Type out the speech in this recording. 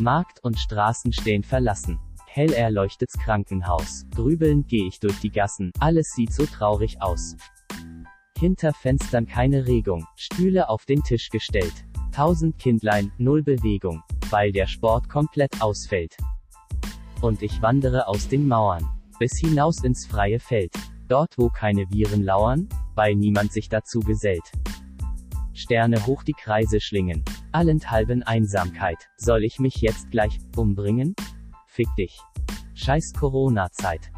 Markt und Straßen stehen verlassen. Hell erleuchtet's Krankenhaus. Grübelnd geh ich durch die Gassen, alles sieht so traurig aus. Hinter Fenstern keine Regung, Stühle auf den Tisch gestellt. Tausend Kindlein, null Bewegung, weil der Sport komplett ausfällt. Und ich wandere aus den Mauern, bis hinaus ins freie Feld. Dort wo keine Viren lauern, weil niemand sich dazu gesellt. Sterne hoch die Kreise schlingen. Allenthalben Einsamkeit. Soll ich mich jetzt gleich umbringen? Fick dich. Scheiß Corona-Zeit.